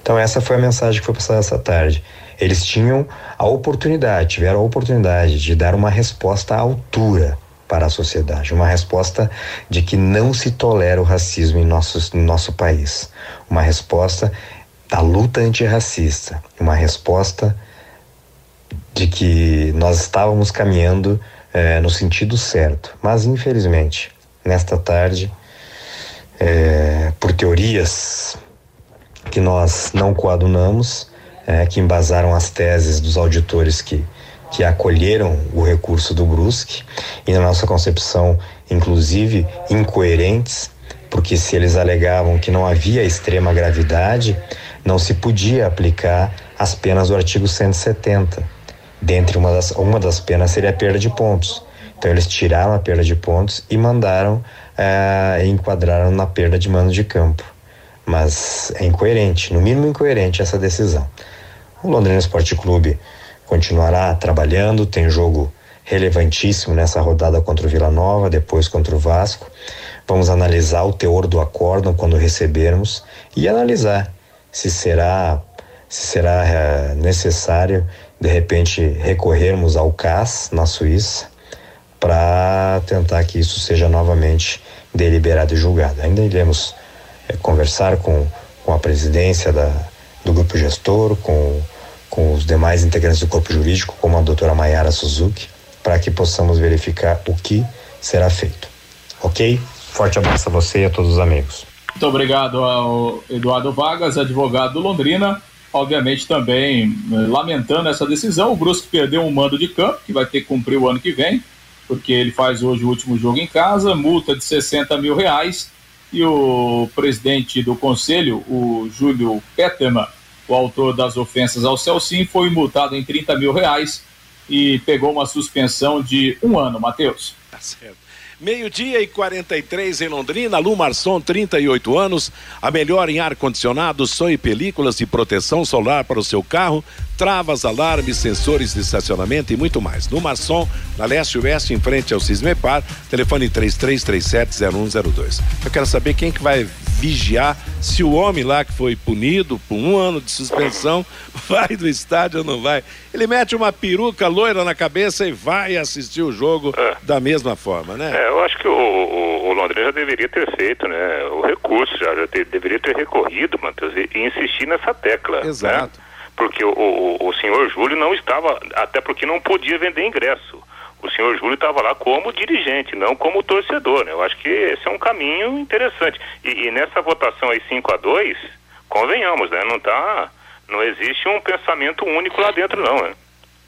S10: Então essa foi a mensagem que foi passada essa tarde. Eles tinham a oportunidade, tiveram a oportunidade de dar uma resposta à altura para a sociedade, uma resposta de que não se tolera o racismo em nosso, no nosso país, uma resposta da luta antirracista, uma resposta de que nós estávamos caminhando é, no sentido certo, mas infelizmente nesta tarde, é, por teorias que nós não coadunamos, é, que embasaram as teses dos auditores que, que acolheram o recurso do Brusque e, na nossa concepção, inclusive incoerentes, porque se eles alegavam que não havia extrema gravidade, não se podia aplicar as penas do artigo 170. Dentre uma das, uma das penas seria a perda de pontos. Então eles tiraram a perda de pontos e mandaram, é, enquadraram na perda de mando de campo mas é incoerente, no mínimo incoerente essa decisão. O Londrina Esporte Clube continuará trabalhando, tem jogo relevantíssimo nessa rodada contra o Vila Nova, depois contra o Vasco. Vamos analisar o teor do acórdão quando recebermos e analisar se será se será é, necessário de repente recorrermos ao CAS na Suíça para tentar que isso seja novamente deliberado e julgado. Ainda iremos é, conversar com, com a presidência da, do grupo gestor, com, com os demais integrantes do corpo jurídico, como a doutora Mayara Suzuki, para que possamos verificar o que será feito. Ok? Forte abraço a você e a todos os amigos.
S8: Muito obrigado ao Eduardo Vargas, advogado do Londrina. Obviamente também eh, lamentando essa decisão, o Brusque perdeu um mando de campo, que vai ter que cumprir o ano que vem, porque ele faz hoje o último jogo em casa, multa de 60 mil reais e o presidente do conselho, o Júlio Peterman, o autor das ofensas ao Celcim, foi multado em 30 mil reais e pegou uma suspensão de um ano, Matheus.
S2: Tá certo. Meio-dia e 43 em Londrina, Lu Marçom, 38 anos, a melhor em ar-condicionado, som e películas de proteção solar para o seu carro, travas, alarmes, sensores de estacionamento e muito mais. No na leste oeste, em frente ao Cismepar, telefone 33370102. Eu quero saber quem que vai vigiar se o homem lá que foi punido por um ano de suspensão [LAUGHS] vai do estádio ou não vai. Ele mete uma peruca loira na cabeça e vai assistir o jogo é. da mesma forma, né?
S6: É, eu acho que o, o, o, Londrina já deveria ter feito, né? O recurso já, já ter, deveria ter recorrido, Matheus, e, e, insistir nessa tecla. Né?
S2: Exato.
S6: Né? Porque o, o, o senhor Júlio não estava, até porque não podia vender ingresso o senhor Júlio estava lá como dirigente, não como torcedor. Né? Eu acho que esse é um caminho interessante. E, e nessa votação aí 5 a 2 convenhamos, né? Não tá. Não existe um pensamento único lá dentro, não, né?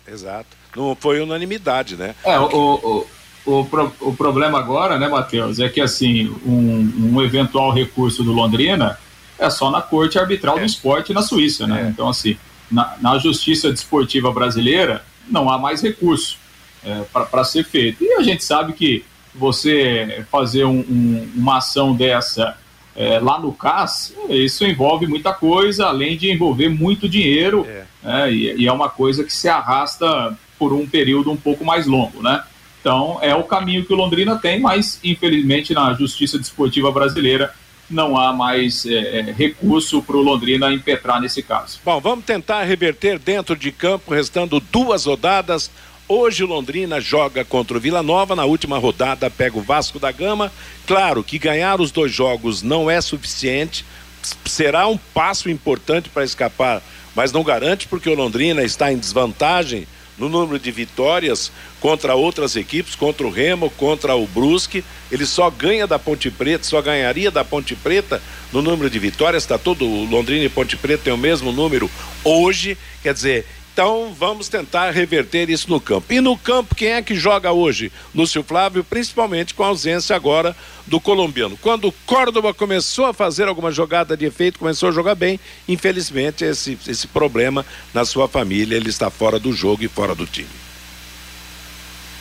S2: Exato. Não foi unanimidade, né?
S8: É, o, o, o, pro, o problema agora, né, Matheus, é que assim, um, um eventual recurso do Londrina é só na Corte Arbitral é. do Esporte na Suíça, né? É. Então, assim, na, na Justiça Desportiva Brasileira não há mais recurso é, para ser feito. E a gente sabe que você fazer um, um, uma ação dessa é, lá no CAS, isso envolve muita coisa, além de envolver muito dinheiro, é. Né, e, e, é uma coisa que se arrasta por um período um pouco mais longo, né? Então, é o caminho que o Londrina tem, mas infelizmente na Justiça Desportiva Brasileira não há mais é, é recurso para o Londrina impetrar nesse caso.
S2: Bom, vamos tentar reverter dentro de campo, restando duas rodadas. Hoje o Londrina joga contra o Vila Nova, na última rodada pega o Vasco da Gama. Claro que ganhar os dois jogos não é suficiente, será um passo importante para escapar, mas não garante porque o Londrina está em desvantagem no número de vitórias contra outras equipes, contra o Remo, contra o Brusque. Ele só ganha da Ponte Preta, só ganharia da Ponte Preta no número de vitórias. Está todo Londrina e Ponte Preta tem o mesmo número hoje. Quer dizer, então vamos tentar reverter isso no campo. E no campo, quem é que joga hoje? Lúcio Flávio, principalmente com a ausência agora do colombiano. Quando o Córdoba começou a fazer alguma jogada de efeito, começou a jogar bem, infelizmente esse, esse problema na sua família, ele está fora do jogo e fora do time.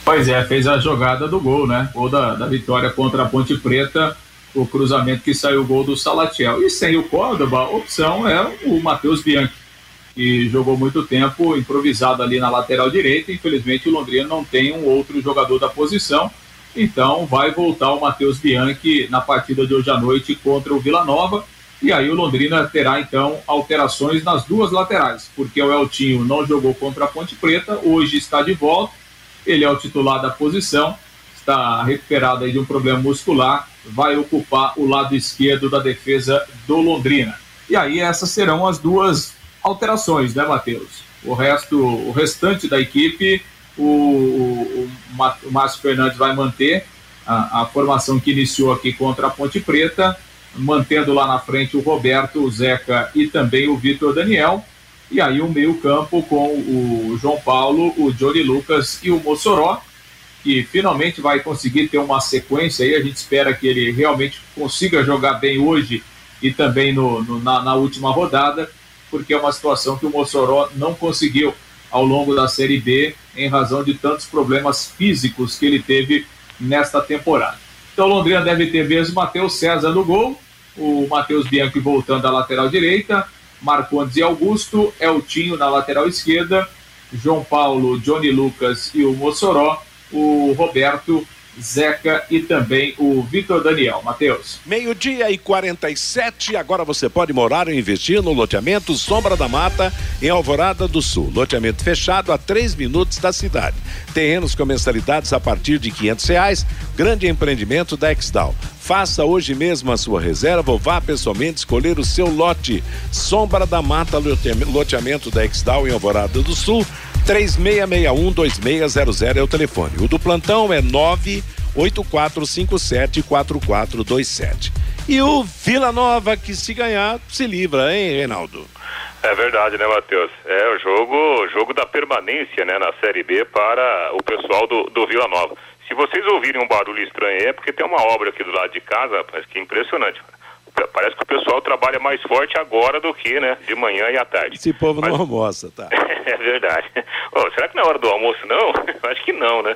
S8: Pois é, fez a jogada do gol, né? Gol da, da vitória contra a Ponte Preta, o cruzamento que saiu o gol do Salatiel. E sem o Córdoba, a opção é o Matheus Bianchi que jogou muito tempo improvisado ali na lateral direita. Infelizmente, o Londrina não tem um outro jogador da posição. Então, vai voltar o Matheus Bianchi na partida de hoje à noite contra o Vila Nova. E aí o Londrina terá então alterações nas duas laterais, porque o Eltinho não jogou contra a Ponte Preta, hoje está de volta. Ele é o titular da posição, está recuperado aí de um problema muscular, vai ocupar o lado esquerdo da defesa do Londrina. E aí essas serão as duas alterações, né, Matheus? O resto, o restante da equipe, o, o, o Márcio Fernandes vai manter a, a, formação que iniciou aqui contra a Ponte Preta, mantendo lá na frente o Roberto, o Zeca e também o Vitor Daniel. E aí o meio-campo com o João Paulo, o Johnny Lucas e o Mossoró, que finalmente vai conseguir ter uma sequência aí. A gente espera que ele realmente consiga jogar bem hoje e também no, no na, na última rodada porque é uma situação que o Mossoró não conseguiu ao longo da Série B em razão de tantos problemas físicos que ele teve nesta temporada. Então Londrina deve ter mesmo Matheus César no gol, o Matheus Bianchi voltando à lateral direita, Marcondes e Augusto, Eltinho na lateral esquerda, João Paulo, Johnny Lucas e o Mossoró, o Roberto Zeca e também o Vitor Daniel. Matheus.
S2: Meio-dia e 47. Agora você pode morar ou investir no loteamento Sombra da Mata, em Alvorada do Sul. Loteamento fechado a três minutos da cidade. Terrenos com mensalidades a partir de quinhentos reais. Grande empreendimento da Exdal. Faça hoje mesmo a sua reserva ou vá pessoalmente escolher o seu lote. Sombra da Mata, loteamento da Exdal em Alvorada do Sul. 3661-2600 é o telefone. O do plantão é 984574427. E o Vila Nova, que se ganhar, se livra, hein, Reinaldo?
S6: É verdade, né, Matheus? É o jogo, jogo da permanência, né, na Série B para o pessoal do, do Vila Nova. Se vocês ouvirem um barulho estranho é porque tem uma obra aqui do lado de casa, rapaz, que é impressionante. Parece que o pessoal trabalha mais forte agora do que, né, de manhã e à tarde.
S2: Esse povo Mas... não almoça, tá? [LAUGHS]
S6: é verdade. Oh, será que não é hora do almoço, não? [LAUGHS] Acho que não, né?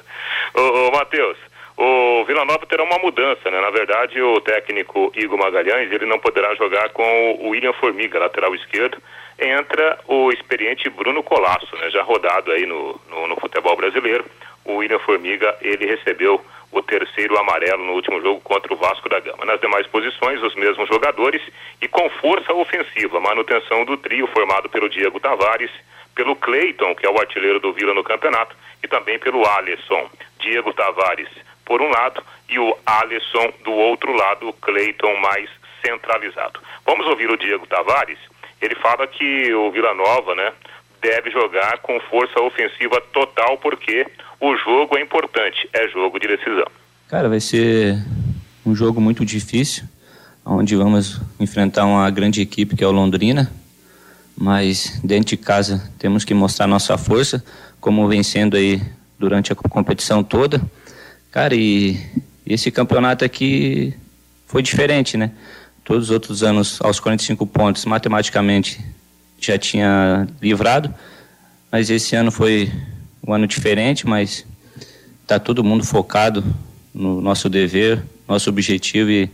S6: Ô, ô Matheus, o Vila Nova terá uma mudança, né? Na verdade, o técnico Igor Magalhães, ele não poderá jogar com o William Formiga, lateral esquerdo. Entra o experiente Bruno Colasso, né? Já rodado aí no, no, no futebol brasileiro. O William Formiga, ele recebeu o terceiro amarelo no último jogo contra o Vasco da Gama. Nas demais posições, os mesmos jogadores e com força ofensiva, manutenção do trio formado pelo Diego Tavares, pelo Cleiton, que é o artilheiro do Vila no campeonato, e também pelo Alisson. Diego Tavares por um lado e o Alisson do outro lado, o Cleiton mais centralizado. Vamos ouvir o Diego Tavares. Ele fala que o Vila Nova, né, deve jogar com força ofensiva total porque o jogo é importante, é jogo de decisão.
S11: Cara, vai ser um jogo muito difícil, onde vamos enfrentar uma grande equipe que é o Londrina, mas dentro de casa temos que mostrar nossa força, como vencendo aí durante a competição toda. Cara, e esse campeonato aqui foi diferente, né? Todos os outros anos, aos 45 pontos, matematicamente já tinha livrado, mas esse ano foi um ano diferente, mas está todo mundo focado no nosso dever, nosso objetivo e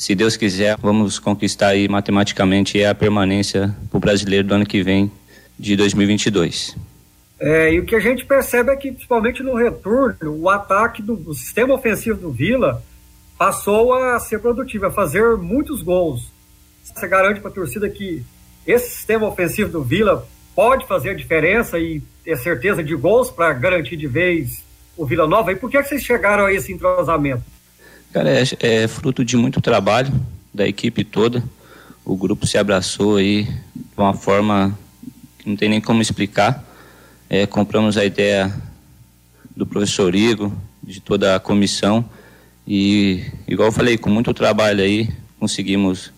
S11: se Deus quiser, vamos conquistar aí matematicamente a permanência para o brasileiro do ano que vem, de 2022.
S12: É, e o que a gente percebe é que, principalmente no retorno, o ataque do o sistema ofensivo do Vila passou a ser produtivo, a fazer muitos gols. Você garante para a torcida que esse sistema ofensivo do Vila pode fazer diferença e ter certeza de gols para garantir de vez o Vila Nova. E por que, que vocês chegaram a esse entrosamento?
S11: Cara, é, é fruto de muito trabalho da equipe toda. O grupo se abraçou aí de uma forma que não tem nem como explicar. É, compramos a ideia do professor Igor, de toda a comissão. E, igual eu falei, com muito trabalho aí, conseguimos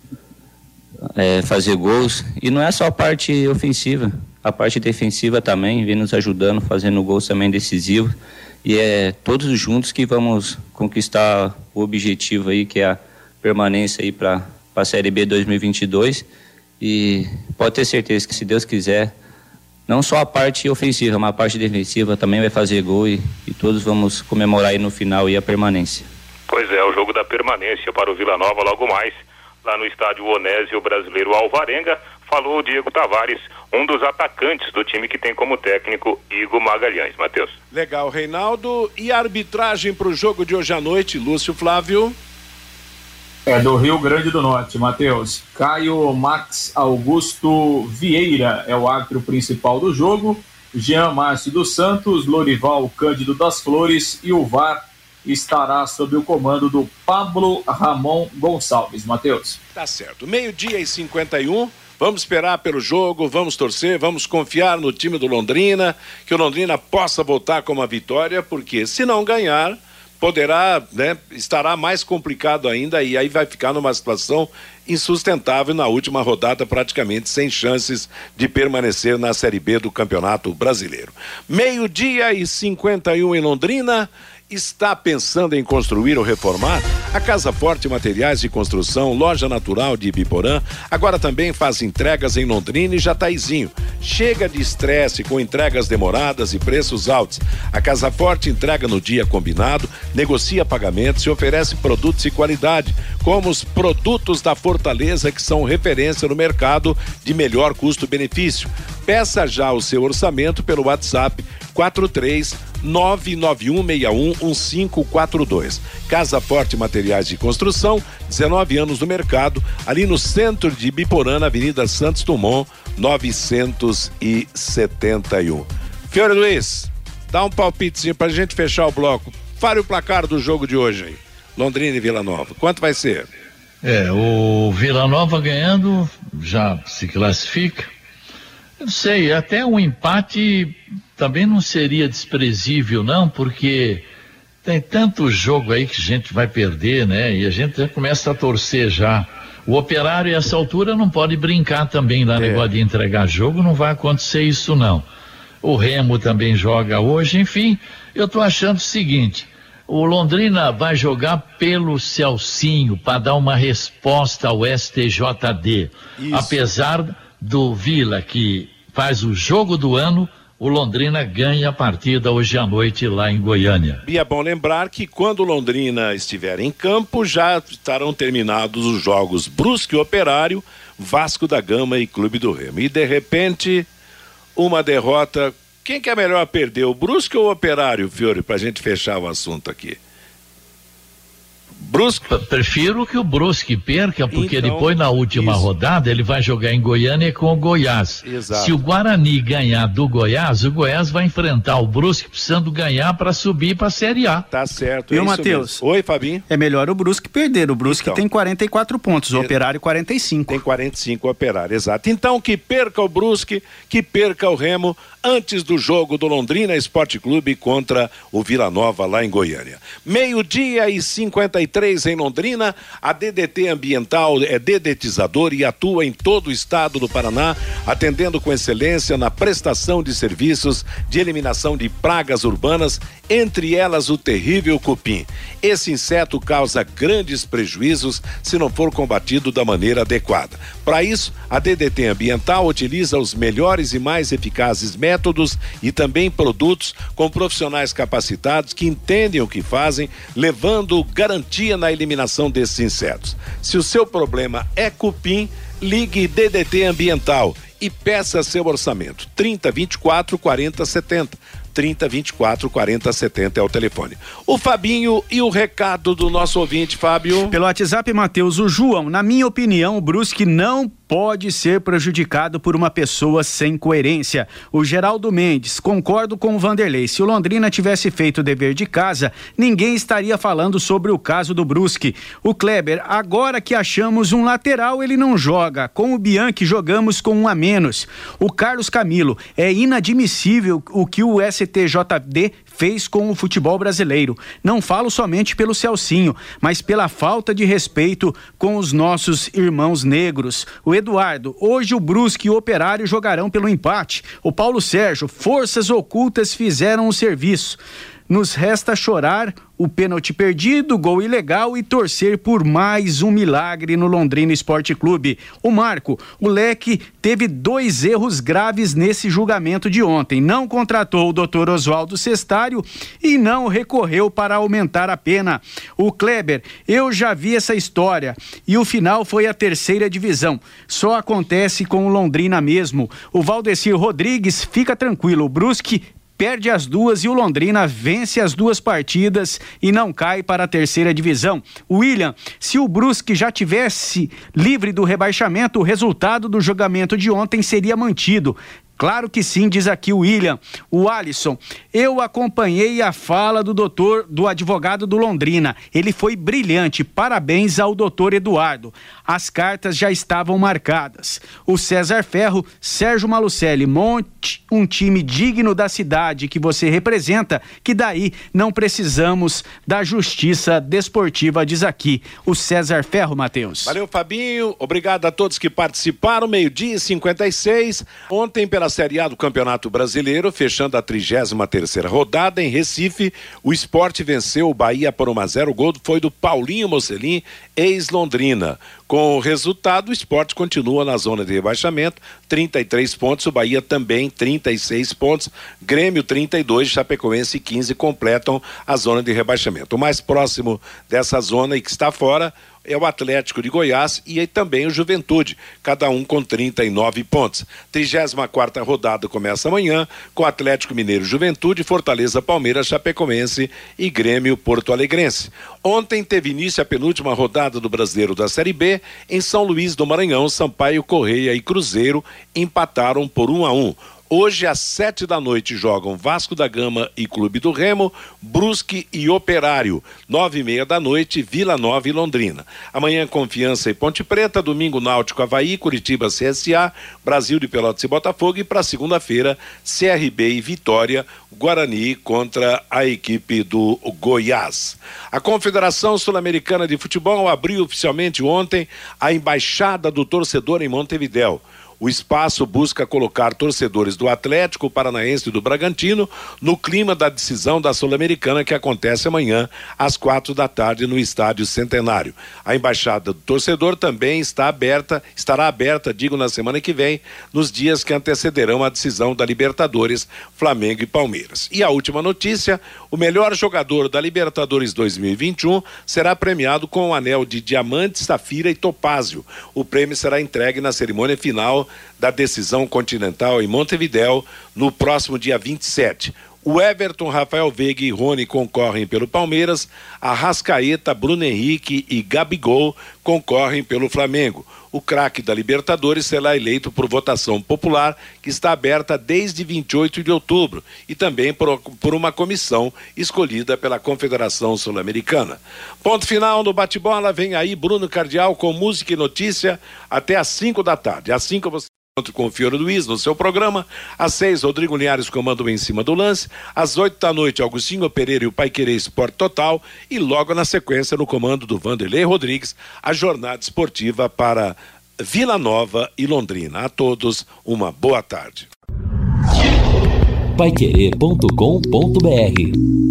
S11: é, fazer gols. E não é só a parte ofensiva, a parte defensiva também vem nos ajudando, fazendo gols também decisivos. E é todos juntos que vamos conquistar o objetivo aí, que é a permanência aí para a Série B 2022. E pode ter certeza que, se Deus quiser, não só a parte ofensiva, mas a parte defensiva também vai fazer gol e, e todos vamos comemorar aí no final e a permanência.
S6: Pois é, o jogo da permanência para o Vila Nova logo mais lá no estádio Onésio Brasileiro Alvarenga. falou o Diego Tavares, um dos atacantes do time que tem como técnico Igor Magalhães. Matheus.
S2: Legal, Reinaldo. E a arbitragem para o jogo de hoje à noite, Lúcio Flávio?
S8: É do Rio Grande do Norte, Matheus. Caio Max Augusto Vieira é o árbitro principal do jogo. Jean Márcio dos Santos, Lorival Cândido das Flores e o VAR estará sob o comando do Pablo Ramon Gonçalves. Matheus.
S2: Tá certo. Meio-dia e 51. Vamos esperar pelo jogo, vamos torcer, vamos confiar no time do Londrina, que o Londrina possa voltar com uma vitória, porque se não ganhar, poderá, né, estará mais complicado ainda e aí vai ficar numa situação insustentável na última rodada, praticamente sem chances de permanecer na Série B do Campeonato Brasileiro. Meio-dia e 51 em Londrina está pensando em construir ou reformar? A Casa Forte Materiais de Construção, loja natural de Ibiporã, agora também faz entregas em Londrina e Jataizinho. Chega de estresse com entregas demoradas e preços altos. A Casa Forte entrega no dia combinado, negocia pagamentos e oferece produtos de qualidade, como os produtos da Fortaleza que são referência no mercado de melhor custo-benefício. Peça já o seu orçamento pelo WhatsApp 43 991611542. Casa Forte Materiais de Construção, 19 anos no mercado, ali no centro de Biporã, na Avenida Santos Dumont, 971. Fiore Luiz, dá um palpitezinho pra gente fechar o bloco. Fale o placar do jogo de hoje aí. Londrina e Vila Nova. Quanto vai ser?
S5: É, o Vila Nova ganhando já se classifica. Eu sei, até um empate também não seria desprezível, não, porque tem tanto jogo aí que a gente vai perder, né? E a gente já começa a torcer já. O operário, a essa altura, não pode brincar também lá, é. negócio de entregar jogo, não vai acontecer isso, não. O Remo também joga hoje, enfim, eu tô achando o seguinte. O Londrina vai jogar pelo Celcinho para dar uma resposta ao STJD. Isso. Apesar do Vila, que faz o jogo do ano, o Londrina ganha a partida hoje à noite lá em Goiânia.
S2: E é bom lembrar que quando o Londrina estiver em campo, já estarão terminados os jogos Brusque Operário, Vasco da Gama e Clube do Remo. E de repente, uma derrota. Quem que é melhor perder, o Brusque ou o Operário, Fiore, para a gente fechar o assunto aqui?
S5: Brusque? Prefiro que o Brusque perca, porque então, depois na última isso. rodada ele vai jogar em Goiânia com o Goiás. Exato. Se o Guarani ganhar do Goiás, o Goiás vai enfrentar o Brusque precisando ganhar para subir para a Série A.
S2: Tá certo.
S7: E é o Matheus?
S2: Oi, Fabinho.
S7: É melhor o Brusque perder. O Brusque então, tem 44 pontos, o Operário 45.
S2: Tem 45 o Operário, exato. Então que perca o Brusque, que perca o Remo antes do jogo do Londrina Esporte Clube contra o Vila Nova lá em Goiânia. Meio-dia e 53 em Londrina, a DDT Ambiental é dedetizador e atua em todo o estado do Paraná, atendendo com excelência na prestação de serviços de eliminação de pragas urbanas, entre elas o terrível cupim. Esse inseto causa grandes prejuízos se não for combatido da maneira adequada. Para isso, a DDT Ambiental utiliza os melhores e mais eficazes métodos e também produtos com profissionais capacitados que entendem o que fazem, levando garantia na eliminação desses insetos. Se o seu problema é cupim, ligue DDT Ambiental e peça seu orçamento. 30 24 40 70. 30 24 40 70 é o telefone. O Fabinho e o recado do nosso ouvinte, Fábio.
S7: Pelo WhatsApp, Matheus, o João, na minha opinião, o Brusque não pode ser prejudicado por uma pessoa sem coerência. O Geraldo Mendes, concordo com o Vanderlei. Se o Londrina tivesse feito o dever de casa, ninguém estaria falando sobre o caso do Brusque. O Kleber, agora que achamos um lateral, ele não joga. Com o Bianchi, jogamos com um a menos. O Carlos Camilo, é inadmissível o que o STJD fez com o futebol brasileiro. Não falo somente pelo Celcinho, mas pela falta de respeito com os nossos irmãos negros. O Eduardo, hoje o Brusque e o Operário jogarão pelo empate. O Paulo Sérgio, forças ocultas fizeram o serviço. Nos resta chorar o pênalti perdido, gol ilegal e torcer por mais um milagre no Londrina Esporte Clube. O Marco, o Leque teve dois erros graves nesse julgamento de ontem. Não contratou o doutor Oswaldo Cestário e não recorreu para aumentar a pena. O Kleber, eu já vi essa história e o final foi a terceira divisão. Só acontece com o Londrina mesmo. O Valdecir Rodrigues fica tranquilo. O Brusque perde as duas e o Londrina vence as duas partidas e não cai para a terceira divisão. William, se o Brusque já tivesse livre do rebaixamento, o resultado do jogamento de ontem seria mantido. Claro que sim, diz aqui o William. O Alisson, eu acompanhei a fala do doutor, do advogado do Londrina. Ele foi brilhante. Parabéns ao doutor Eduardo. As cartas já estavam marcadas. O César Ferro, Sérgio Malucelli, monte um time digno da cidade que você representa, que daí não precisamos da justiça desportiva, diz aqui o César Ferro, Matheus.
S2: Valeu, Fabinho. Obrigado a todos que participaram. Meio-dia e 56. Ontem, pela Série A do Campeonato Brasileiro, fechando a 33 terceira rodada em Recife, o esporte venceu o Bahia por 1 a 0 O gol foi do Paulinho Mocelin, ex-Londrina. Com o resultado, o esporte continua na zona de rebaixamento, 33 pontos, o Bahia também 36 pontos, Grêmio 32, Chapecoense 15 completam a zona de rebaixamento. O mais próximo dessa zona e que está fora, é o Atlético de Goiás e também o Juventude, cada um com 39 pontos. 34 rodada começa amanhã com Atlético Mineiro Juventude, Fortaleza Palmeiras, Chapecoense e Grêmio Porto Alegrense. Ontem teve início a penúltima rodada do Brasileiro da Série B em São Luís do Maranhão, Sampaio Correia e Cruzeiro empataram por 1 um a 1. Um. Hoje, às sete da noite, jogam Vasco da Gama e Clube do Remo, Brusque e Operário. Nove e meia da noite, Vila Nova e Londrina. Amanhã, Confiança e Ponte Preta. Domingo, Náutico, Havaí, Curitiba, CSA, Brasil de Pelotas e Botafogo. E para segunda-feira, CRB e Vitória, Guarani contra a equipe do Goiás. A Confederação Sul-Americana de Futebol abriu oficialmente ontem a Embaixada do Torcedor em Montevidéu. O espaço busca colocar torcedores do Atlético Paranaense e do Bragantino no clima da decisão da Sul-Americana que acontece amanhã às quatro da tarde no Estádio Centenário. A embaixada do torcedor também está aberta, estará aberta, digo, na semana que vem, nos dias que antecederão a decisão da Libertadores, Flamengo e Palmeiras. E a última notícia: o melhor jogador da Libertadores 2021 será premiado com o um anel de diamante, safira e topázio. O prêmio será entregue na cerimônia final da decisão continental em Montevidéu no próximo dia 27. O Everton, Rafael Veiga e Rony concorrem pelo Palmeiras, a Rascaeta, Bruno Henrique e Gabigol concorrem pelo Flamengo. O craque da Libertadores será eleito por votação popular, que está aberta desde 28 de outubro, e também por, por uma comissão escolhida pela Confederação Sul-Americana. Ponto final no bate-bola, vem aí Bruno Cardial com música e notícia até às 5 da tarde. Às 5 você encontro com o Fiore Luiz no seu programa. Às seis, Rodrigo Linhares comando em cima do lance. Às oito da noite, Augustinho Pereira e o Pai Querer Esporte Total. E logo na sequência, no comando do Vanderlei Rodrigues, a jornada esportiva para Vila Nova e Londrina. A todos, uma boa tarde.
S1: Paiquerê.com.br